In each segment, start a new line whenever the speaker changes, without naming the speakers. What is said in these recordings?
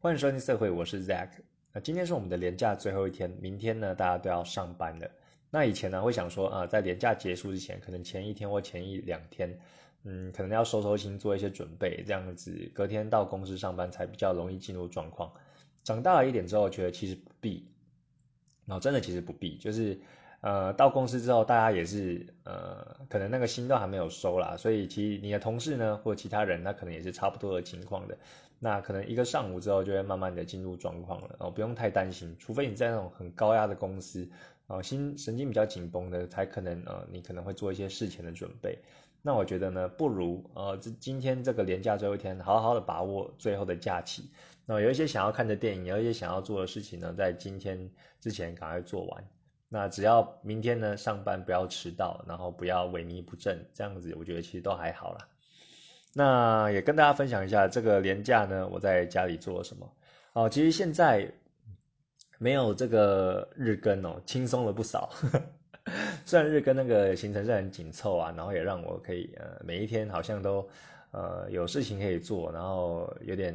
欢迎收听社会，我是 Zack。那今天是我们的年假最后一天，明天呢大家都要上班了。那以前呢会想说啊，在年假结束之前，可能前一天或前一两天，嗯，可能要收收心，做一些准备，这样子隔天到公司上班才比较容易进入状况。长大了一点之后，觉得其实不必，然后真的其实不必，就是。呃，到公司之后，大家也是呃，可能那个心都还没有收啦，所以其实你的同事呢，或其他人，那可能也是差不多的情况的。那可能一个上午之后，就会慢慢的进入状况了哦，不用太担心，除非你在那种很高压的公司，哦，心神经比较紧绷的，才可能呃，你可能会做一些事前的准备。那我觉得呢，不如呃，这今天这个年假最后一天，好好的把握最后的假期。那有一些想要看的电影，有一些想要做的事情呢，在今天之前赶快做完。那只要明天呢上班不要迟到，然后不要萎靡不振，这样子我觉得其实都还好啦。那也跟大家分享一下这个年假呢，我在家里做了什么。哦，其实现在没有这个日更哦，轻松了不少。虽然日更那个行程是很紧凑啊，然后也让我可以呃每一天好像都呃有事情可以做，然后有点，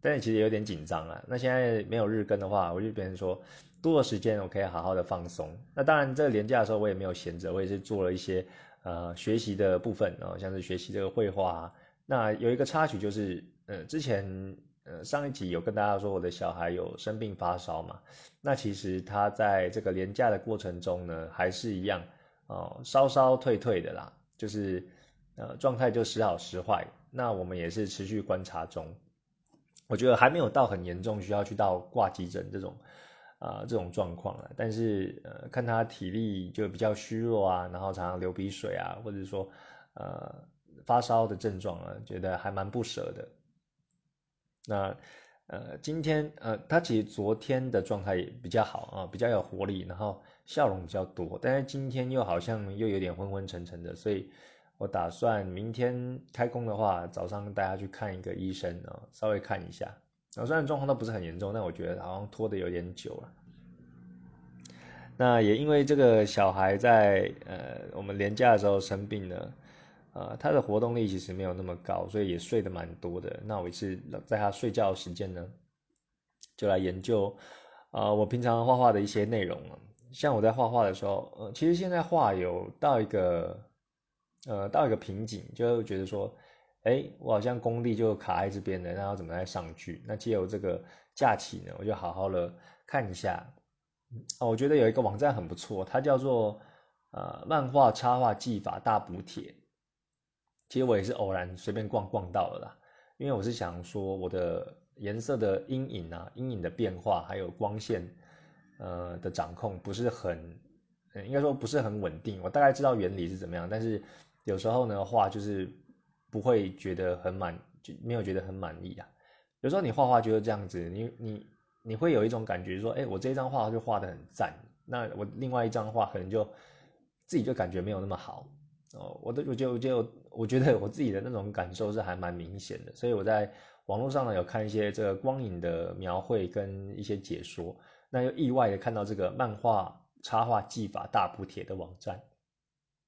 但是其实有点紧张啊。那现在没有日更的话，我就别人说。多的时间我可以好好的放松。那当然，这个年假的时候我也没有闲着，我也是做了一些呃学习的部分啊，像是学习这个绘画。那有一个插曲就是，呃，之前呃上一集有跟大家说我的小孩有生病发烧嘛。那其实他在这个年假的过程中呢，还是一样哦，稍稍退退的啦，就是呃状态就时好时坏。那我们也是持续观察中，我觉得还没有到很严重，需要去到挂急诊这种。啊，这种状况了，但是呃，看他体力就比较虚弱啊，然后常常流鼻水啊，或者说呃发烧的症状啊，觉得还蛮不舍的。那呃，今天呃，他其实昨天的状态也比较好啊，比较有活力，然后笑容比较多，但是今天又好像又有点昏昏沉沉的，所以我打算明天开工的话，早上大家去看一个医生啊，稍微看一下。啊，虽然状况都不是很严重，但我觉得好像拖得有点久了。那也因为这个小孩在呃我们年假的时候生病了，呃，他的活动力其实没有那么高，所以也睡得蛮多的。那我一次在他睡觉时间呢，就来研究啊我平常画画的一些内容了。像我在画画的时候，呃，其实现在画有到一个呃到一个瓶颈，就觉得说。哎，我好像功力就卡在这边了，那要怎么再上去？那借由这个假期呢，我就好好的看一下。哦，我觉得有一个网站很不错，它叫做呃漫画插画技法大补帖。其实我也是偶然随便逛逛到了啦，因为我是想说我的颜色的阴影啊、阴影的变化，还有光线呃的掌控不是很，应该说不是很稳定。我大概知道原理是怎么样，但是有时候呢画就是。不会觉得很满，就没有觉得很满意啊。有时候你画画就是这样子，你你你会有一种感觉说，哎，我这张画就画的很赞，那我另外一张画可能就自己就感觉没有那么好哦。我的我就就我觉得我自己的那种感受是还蛮明显的，所以我在网络上呢有看一些这个光影的描绘跟一些解说，那又意外的看到这个漫画插画技法大补帖的网站，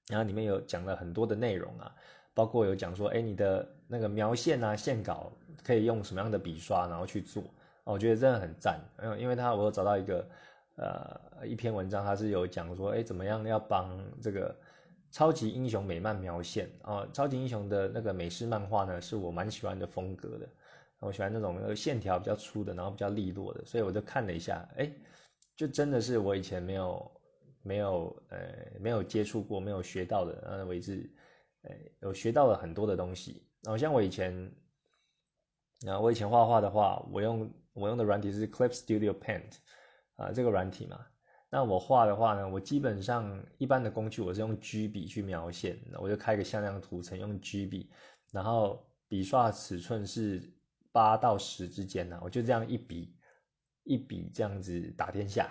然后里面有讲了很多的内容啊。包括有讲说，哎，你的那个描线啊、线稿可以用什么样的笔刷，然后去做，我觉得真的很赞。嗯，因为他我有找到一个呃一篇文章，他是有讲说，哎，怎么样要帮这个超级英雄美漫描线啊？超级英雄的那个美式漫画呢，是我蛮喜欢的风格的，我喜欢那种线条比较粗的，然后比较利落的，所以我就看了一下，哎，就真的是我以前没有没有呃没有接触过、没有学到的，呃，为之。有学到了很多的东西，然后像我以前，啊，我以前画画的话，我用我用的软体是 Clip Studio Paint，啊，这个软体嘛，那我画的话呢，我基本上一般的工具我是用 G 笔去描线，我就开个向量图层用 G 笔，然后笔刷尺寸是八到十之间呢，我就这样一笔一笔这样子打天下。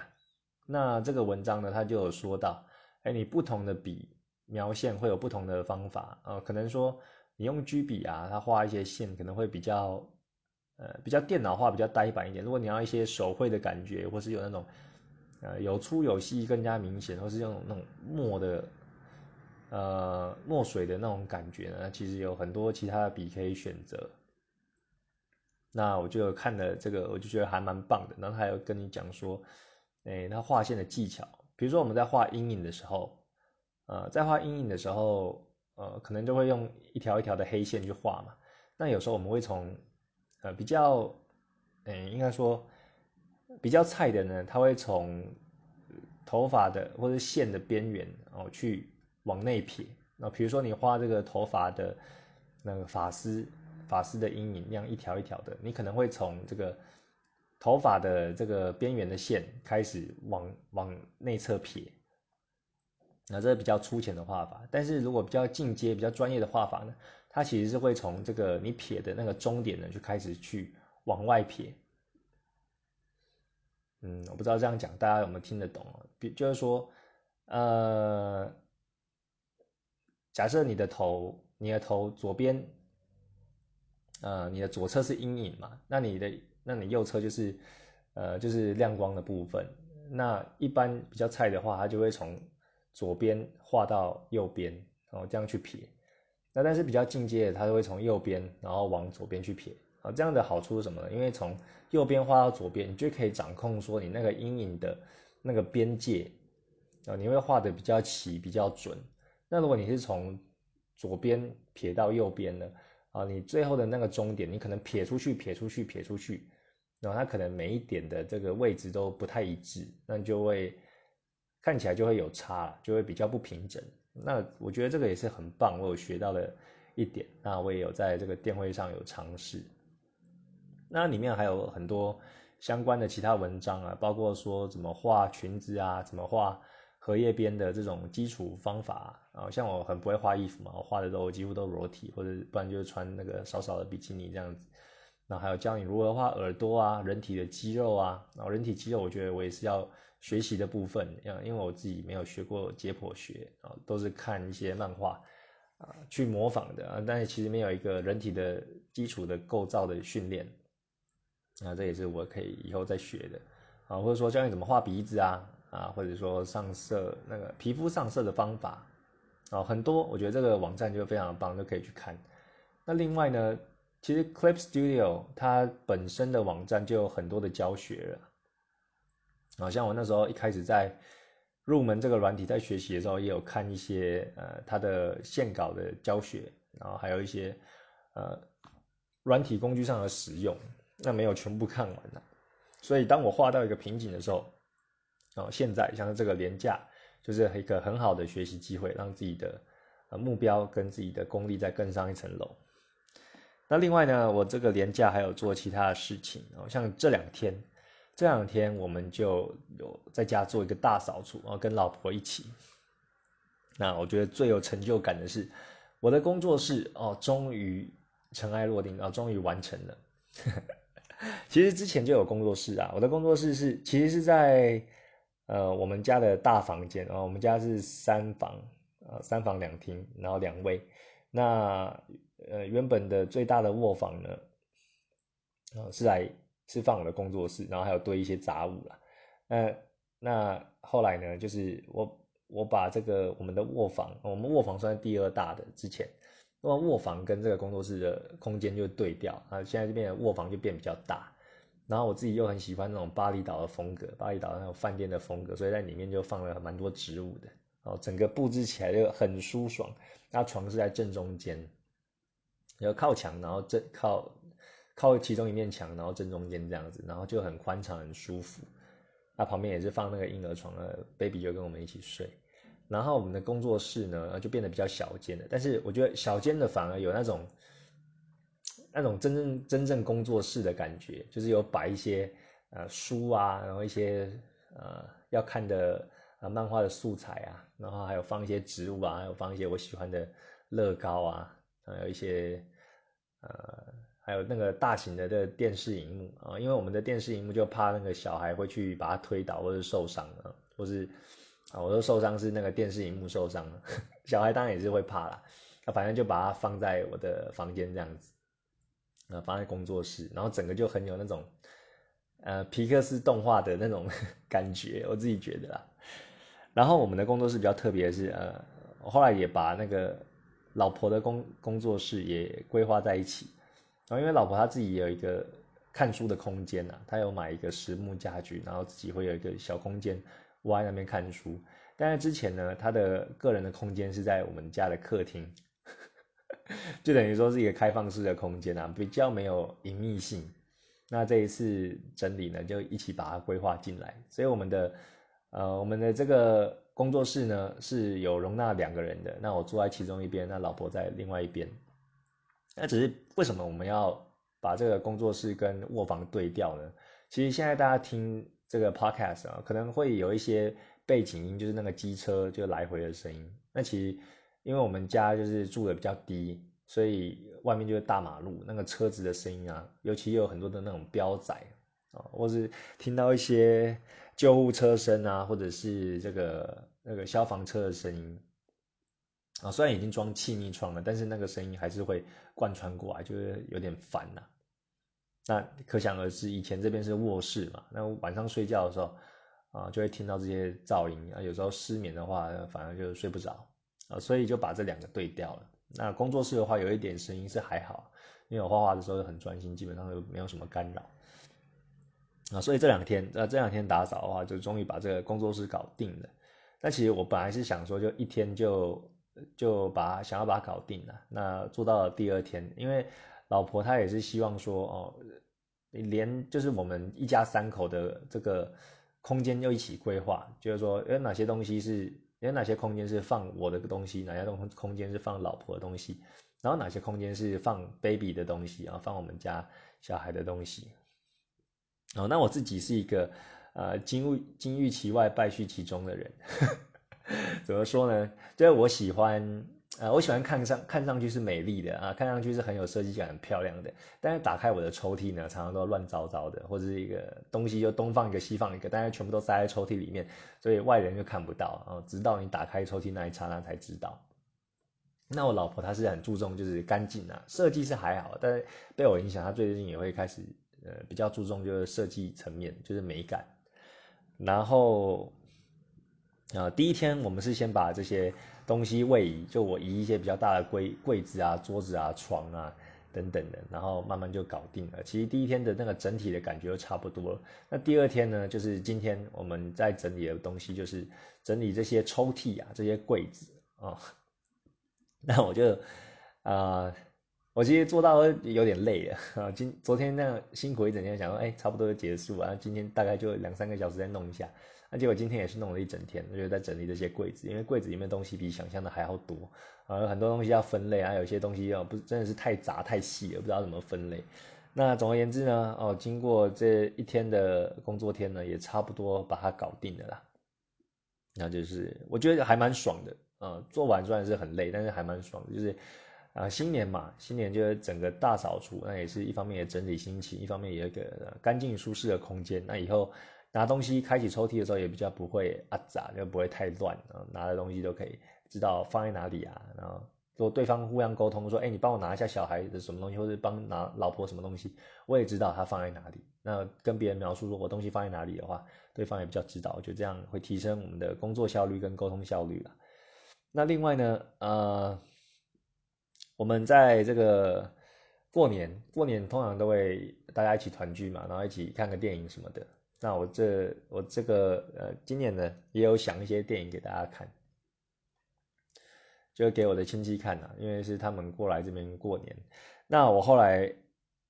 那这个文章呢，它就有说到，哎，你不同的笔。描线会有不同的方法，呃，可能说你用 G 笔啊，它画一些线可能会比较，呃，比较电脑化，比较呆板一点。如果你要一些手绘的感觉，或是有那种，呃，有粗有细更加明显，或是用那种墨的，呃，墨水的那种感觉呢，其实有很多其他的笔可以选择。那我就看了这个，我就觉得还蛮棒的。然后他有跟你讲说，哎，他画线的技巧，比如说我们在画阴影的时候，呃，在画阴影的时候，呃，可能就会用一条一条的黑线去画嘛。那有时候我们会从，呃，比较，嗯，应该说比较菜的呢，他会从头发的或者线的边缘哦去往内撇。那比如说你画这个头发的那个发丝。发丝的阴影，那样一条一条的，你可能会从这个头发的这个边缘的线开始往往内侧撇，那这是比较粗浅的画法。但是如果比较进阶、比较专业的画法呢，它其实是会从这个你撇的那个终点呢，就开始去往外撇。嗯，我不知道这样讲大家有没有听得懂啊？比就是说，呃，假设你的头，你的头左边。呃，你的左侧是阴影嘛？那你的，那你右侧就是，呃，就是亮光的部分。那一般比较菜的话，它就会从左边画到右边，然后这样去撇。那但是比较进阶的，它就会从右边，然后往左边去撇。啊，这样的好处是什么呢？因为从右边画到左边，你就可以掌控说你那个阴影的那个边界，啊，你会画的比较齐、比较准。那如果你是从左边撇到右边呢？啊，你最后的那个终点，你可能撇出去，撇出去，撇出去，然后它可能每一点的这个位置都不太一致，那就会看起来就会有差，就会比较不平整。那我觉得这个也是很棒，我有学到的一点。那我也有在这个电会上有尝试。那里面还有很多相关的其他文章啊，包括说怎么画裙子啊，怎么画。荷叶边的这种基础方法啊，像我很不会画衣服嘛，我画的都几乎都裸体，或者不然就是穿那个少少的比基尼这样子。然后还有教你如何画耳朵啊，人体的肌肉啊，然后人体肌肉我觉得我也是要学习的部分，因为我自己没有学过解剖学啊，都是看一些漫画啊去模仿的啊，但是其实没有一个人体的基础的构造的训练，那这也是我可以以后再学的啊，或者说教你怎么画鼻子啊。啊，或者说上色那个皮肤上色的方法，啊，很多，我觉得这个网站就非常棒，都可以去看。那另外呢，其实 Clip Studio 它本身的网站就有很多的教学了。啊，像我那时候一开始在入门这个软体在学习的时候，也有看一些呃它的线稿的教学，然后还有一些呃软体工具上的使用，那没有全部看完呢。所以当我画到一个瓶颈的时候，然后现在像这个廉价，就是一个很好的学习机会，让自己的呃目标跟自己的功力再更上一层楼。那另外呢，我这个廉价还有做其他的事情哦，像这两天，这两天我们就有在家做一个大扫除，啊跟老婆一起。那我觉得最有成就感的是，我的工作室哦，终于尘埃落定，啊终于完成了。其实之前就有工作室啊，我的工作室是其实是在。呃，我们家的大房间啊，我们家是三房，呃，三房两厅，然后两卫。那呃，原本的最大的卧房呢，呃，是来是放我的工作室，然后还有堆一些杂物啦。那那后来呢，就是我我把这个我们的卧房，我们卧房算第二大的之前，那么卧房跟这个工作室的空间就对调啊，现在这边的卧房就变比较大。然后我自己又很喜欢那种巴厘岛的风格，巴厘岛那种饭店的风格，所以在里面就放了蛮多植物的，然后整个布置起来就很舒爽。那床是在正中间，然后靠墙，然后正靠靠其中一面墙，然后正中间这样子，然后就很宽敞很舒服。那旁边也是放那个婴儿床的，baby 就跟我们一起睡。然后我们的工作室呢就变得比较小间的，但是我觉得小间的反而有那种。那种真正真正工作室的感觉，就是有摆一些呃书啊，然后一些呃要看的呃漫画的素材啊，然后还有放一些植物啊，还有放一些我喜欢的乐高啊，还有一些呃还有那个大型的的电视荧幕啊，因为我们的电视荧幕就怕那个小孩会去把它推倒或者受伤了，或是啊我说受伤是那个电视荧幕受伤了，小孩当然也是会怕啦，那反正就把它放在我的房间这样子。啊，放在工作室，然后整个就很有那种，呃，皮克斯动画的那种 感觉，我自己觉得啦。然后我们的工作室比较特别的是，呃，我后来也把那个老婆的工工作室也规划在一起。然后因为老婆她自己有一个看书的空间呐，她有买一个实木家具，然后自己会有一个小空间窝在那边看书。但是之前呢，他的个人的空间是在我们家的客厅，就等于说是一个开放式的空间啊，比较没有隐秘性。那这一次整理呢，就一起把它规划进来。所以我们的呃，我们的这个工作室呢是有容纳两个人的。那我坐在其中一边，那老婆在另外一边。那只是为什么我们要？把这个工作室跟卧房对调呢？其实现在大家听这个 podcast 啊，可能会有一些背景音，就是那个机车就来回的声音。那其实因为我们家就是住的比较低，所以外面就是大马路，那个车子的声音啊，尤其有很多的那种标仔啊，或是听到一些救护车声啊，或者是这个那个消防车的声音啊，虽然已经装气密窗了，但是那个声音还是会贯穿过来，就是有点烦呐。那可想而知，以前这边是卧室嘛，那晚上睡觉的时候啊，就会听到这些噪音啊。有时候失眠的话，反而就睡不着啊，所以就把这两个对调了。那工作室的话，有一点声音是还好，因为我画画的时候很专心，基本上就没有什么干扰啊。所以这两天，呃，这两天打扫的话，就终于把这个工作室搞定了。那其实我本来是想说，就一天就就把想要把它搞定了。那做到了第二天，因为。老婆她也是希望说哦，连就是我们一家三口的这个空间又一起规划，就是说有哪些东西是有哪些空间是放我的东西，哪些东空间是放老婆的东西，然后哪些空间是放 baby 的东西啊，放我们家小孩的东西。哦，那我自己是一个呃金玉金玉其外败絮其中的人，怎么说呢？就是我喜欢。呃，我喜欢看上看上去是美丽的啊，看上去是很有设计感、很漂亮的。但是打开我的抽屉呢，常常都乱糟糟的，或者是一个东西就东放一个西放一个，但是全部都塞在抽屉里面，所以外人就看不到啊。直到你打开抽屉那一刹那才知道。那我老婆她是很注重就是干净啊，设计是还好，但是被我影响，她最近也会开始呃比较注重就是设计层面，就是美感。然后啊，第一天我们是先把这些。东西位移，就我移一些比较大的柜柜子啊、桌子啊、床啊等等的，然后慢慢就搞定了。其实第一天的那个整体的感觉就差不多了。那第二天呢，就是今天我们在整理的东西，就是整理这些抽屉啊、这些柜子啊。那我就啊，我其实做到有点累了啊。今昨天那样辛苦一整天，想说哎，差不多就结束啊。今天大概就两三个小时再弄一下。那结果今天也是弄了一整天，就在整理这些柜子，因为柜子里面东西比想象的还要多啊，很多东西要分类啊，有些东西要不真的是太杂太细了，不知道怎么分类。那总而言之呢，哦，经过这一天的工作天呢，也差不多把它搞定了啦。那就是我觉得还蛮爽的啊，做完虽然是很累，但是还蛮爽的，就是啊新年嘛，新年就是整个大扫除，那也是一方面也整理心情，一方面也有一个干净舒适的空间，那以后。拿东西开启抽屉的时候也比较不会啊杂，就不会太乱啊。拿的东西都可以知道放在哪里啊。然后如果对方互相沟通说，哎，你帮我拿一下小孩的什么东西，或者帮拿老婆什么东西，我也知道他放在哪里。那跟别人描述说我东西放在哪里的话，对方也比较知道，就这样会提升我们的工作效率跟沟通效率了。那另外呢，呃，我们在这个过年，过年通常都会大家一起团聚嘛，然后一起看个电影什么的。那我这我这个呃，今年呢也有想一些电影给大家看，就给我的亲戚看呐，因为是他们过来这边过年。那我后来，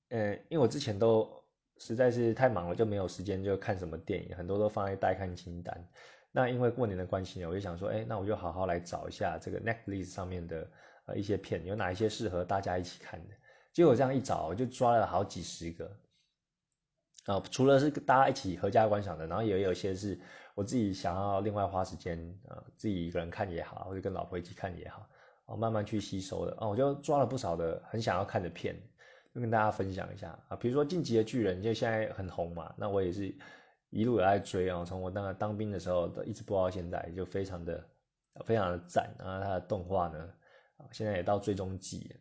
呃，因为我之前都实在是太忙了，就没有时间就看什么电影，很多都放在待看清单。那因为过年的关系呢，我就想说，哎，那我就好好来找一下这个 Netflix 上面的呃一些片，有哪一些适合大家一起看的。结果这样一找，我就抓了好几十个。啊，除了是大家一起合家观赏的，然后也有一些是我自己想要另外花时间啊，自己一个人看也好，或者跟老婆一起看也好，哦，慢慢去吸收的啊，我就抓了不少的很想要看的片，就跟大家分享一下啊，比如说《进击的巨人》，就现在很红嘛，那我也是一路有在追啊，从我那个当兵的时候都一直播到现在，就非常的非常的赞啊，它的动画呢，啊，现在也到最终季了。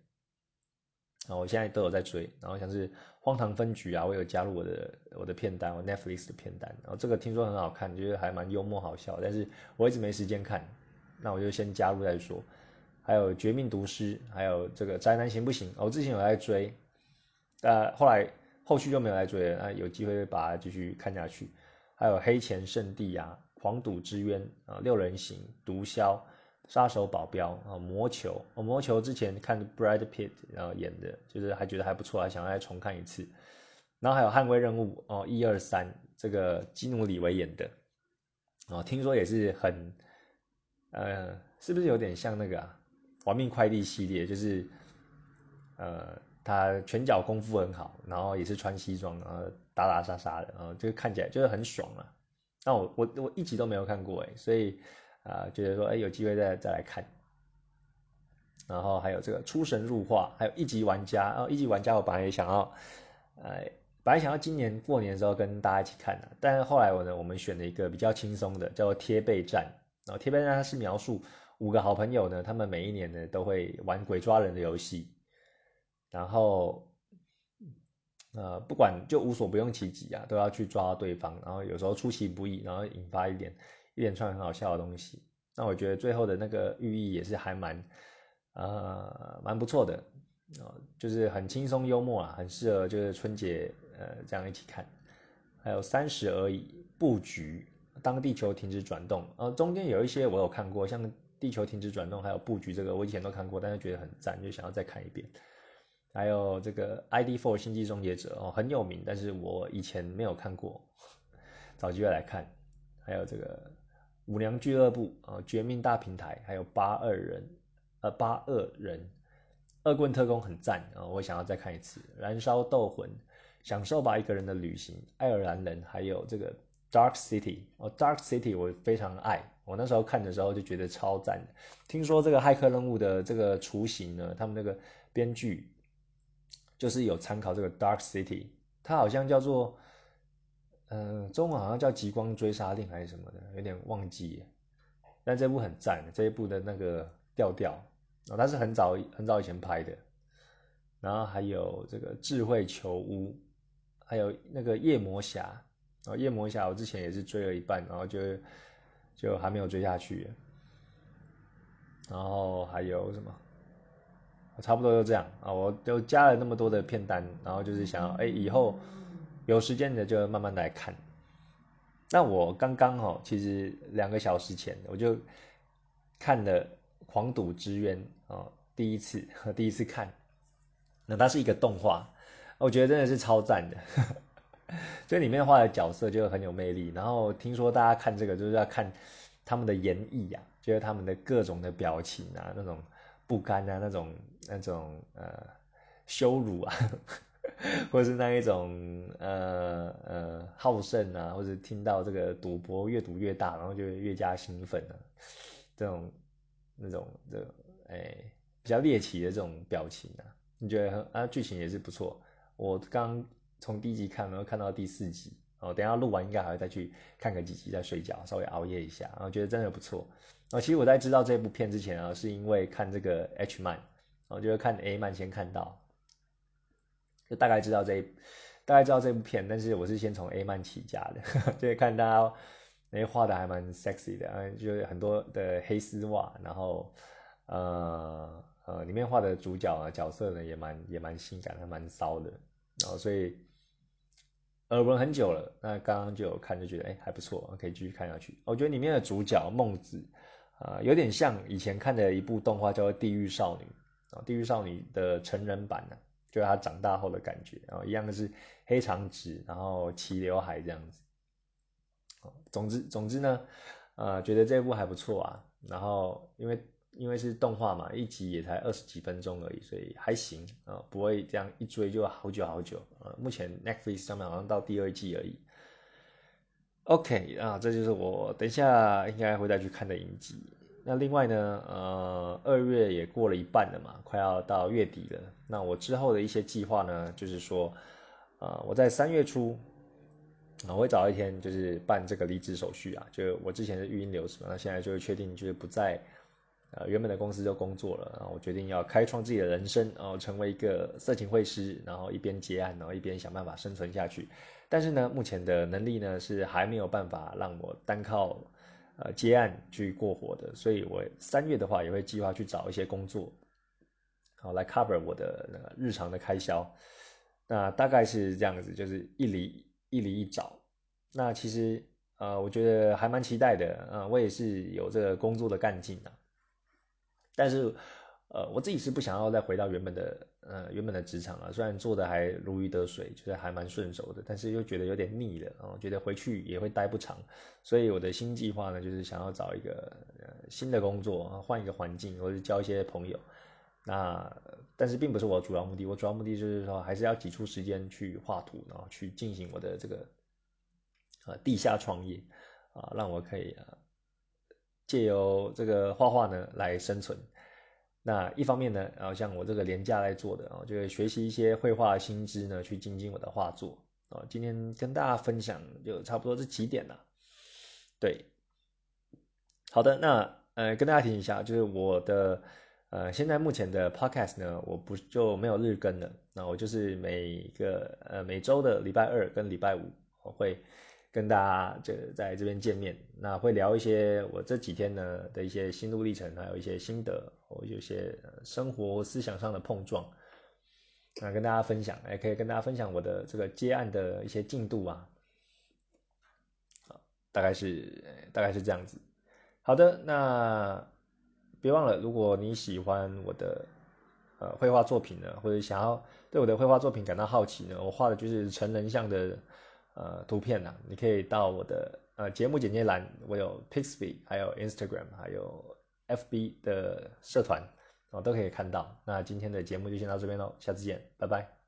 啊，我现在都有在追，然后像是《荒唐分局》啊，我有加入我的我的片单，我 Netflix 的片单，然后这个听说很好看，觉得还蛮幽默好笑，但是我一直没时间看，那我就先加入再说。还有《绝命毒师》，还有这个《宅男行不行》，我之前有在追，呃，后来后续就没有在追了。那有机会把它继续看下去。还有《黑钱圣地》啊，《黄赌之渊》啊，《六人行》、《毒枭》、《杀手保镖》啊，《魔球》。哦《魔球》之前看 Brad Pitt 然后演的，就是还觉得还不错，还想再重看一次。然后还有《捍卫任务》哦，一二三，这个基努里维演的，哦，听说也是很，呃，是不是有点像那个《亡命快递》系列？就是，呃，他拳脚功夫很好，然后也是穿西装，然后打打杀杀的，然后就看起来就是很爽啊。那我我我一集都没有看过哎，所以啊，觉得说哎，有机会再再来看。然后还有这个《出神入化》，还有一级玩家，然后一级玩家我本来也想要，哎。本来想要今年过年的时候跟大家一起看的，但是后来我呢，我们选了一个比较轻松的，叫做贴背战。然后贴背战它是描述五个好朋友呢，他们每一年呢都会玩鬼抓人的游戏，然后呃不管就无所不用其极啊，都要去抓对方，然后有时候出其不意，然后引发一点一连串很好笑的东西。那我觉得最后的那个寓意也是还蛮呃蛮不错的啊，就是很轻松幽默啊，很适合就是春节。呃，这样一起看，还有三十而已布局，当地球停止转动，呃，中间有一些我有看过，像地球停止转动，还有布局这个我以前都看过，但是觉得很赞，就想要再看一遍。还有这个 ID Four 星际终结者哦，很有名，但是我以前没有看过，找机会来看。还有这个五娘俱乐部啊，绝命大平台，还有八二人，呃，八二人，恶棍特工很赞啊，我想要再看一次。燃烧斗魂。享受吧，一个人的旅行。爱尔兰人，还有这个 Dark City 哦，Dark City 我非常爱。我那时候看的时候就觉得超赞。听说这个骇客任务的这个雏形呢，他们那个编剧就是有参考这个 Dark City，它好像叫做，嗯，中文好像叫极光追杀令还是什么的，有点忘记。但这部很赞，这一部的那个调调啊，它是很早很早以前拍的。然后还有这个智慧球屋。还有那个夜魔侠，啊，夜魔侠我之前也是追了一半，然后就就还没有追下去。然后还有什么？差不多就这样啊，我就加了那么多的片单，然后就是想要，哎，以后有时间的就慢慢来看。那我刚刚哦，其实两个小时前我就看了《狂赌之渊》哦，第一次 第一次看，那它是一个动画。我觉得真的是超赞的，这里面画的角色就很有魅力。然后听说大家看这个就是要看他们的演绎呀，就是他们的各种的表情啊，那种不甘啊，那种那种呃羞辱啊，或是那一种呃呃好胜啊，或者听到这个赌博越赌越大，然后就越加兴奋啊，这种那种的哎比较猎奇的这种表情啊，你觉得啊剧情也是不错。我刚从第一集看，然后看到第四集，哦，等下录完应该还会再去看个几集再睡觉，稍微熬夜一下，然后觉得真的不错。哦，其实我在知道这部片之前啊，是因为看这个 H 漫，哦，就是看 A 漫先看到，大概知道这一大概知道这部片，但是我是先从 A 漫起家的，就是看大家那画的还蛮 sexy 的，嗯，就是很多的黑丝袜，然后呃。呃，里面画的主角啊，角色呢也蛮也蛮性感，还蛮骚的，然后所以耳闻很久了，那刚刚就有看就觉得哎还不错，可以继续看下去。我觉得里面的主角孟子啊，有点像以前看的一部动画叫做《地狱少女》啊，《地狱少女》的成人版呢，就是她长大后的感觉，然后一样的是黑长直，然后齐刘海这样子。总之总之呢，呃，觉得这部还不错啊，然后因为。因为是动画嘛，一集也才二十几分钟而已，所以还行啊，不会这样一追就好久好久啊。目前 Netflix 上面好像到第二季而已。OK 啊，这就是我等一下应该会再去看的影集。那另外呢，呃，二月也过了一半了嘛，快要到月底了。那我之后的一些计划呢，就是说，呃，我在三月初，我会找一天就是办这个离职手续啊，就我之前的育婴流程，那现在就是确定就是不在。呃，原本的公司就工作了，然后我决定要开创自己的人生，然后成为一个色情会师，然后一边接案，然后一边想办法生存下去。但是呢，目前的能力呢是还没有办法让我单靠呃接案去过活的，所以我三月的话也会计划去找一些工作，好来 cover 我的那个日常的开销。那大概是这样子，就是一离一离一找。那其实呃，我觉得还蛮期待的，呃，我也是有这个工作的干劲啊。但是呃，我自己是不想要再回到原本的呃原本的职场了，虽然做的还如鱼得水，就是还蛮顺手的，但是又觉得有点腻了啊，觉得回去也会待不长。所以我的新计划呢，就是想要找一个呃新的工作，换一个环境，或者交一些朋友。那但是并不是我主要目的，我主要目的就是说，还是要挤出时间去画图，然后去进行我的这个呃地下创业啊，让我可以啊借由这个画画呢来生存。那一方面呢，然后像我这个廉价来做的啊，就是学习一些绘画新知呢，去精进我的画作啊。今天跟大家分享就差不多这几点了。对，好的，那呃跟大家提一下，就是我的。呃，现在目前的 podcast 呢，我不就没有日更了。那我就是每个呃每周的礼拜二跟礼拜五，我会跟大家就在这边见面。那会聊一些我这几天呢的一些心路历程，还有一些心得，或有些生活思想上的碰撞，那跟大家分享，也可以跟大家分享我的这个接案的一些进度啊。大概是大概是这样子。好的，那。别忘了，如果你喜欢我的呃绘画作品呢，或者想要对我的绘画作品感到好奇呢，我画的就是成人像的呃图片呐。你可以到我的呃节目简介栏，我有 Pixby，还有 Instagram，还有 FB 的社团，我都可以看到。那今天的节目就先到这边喽，下次见，拜拜。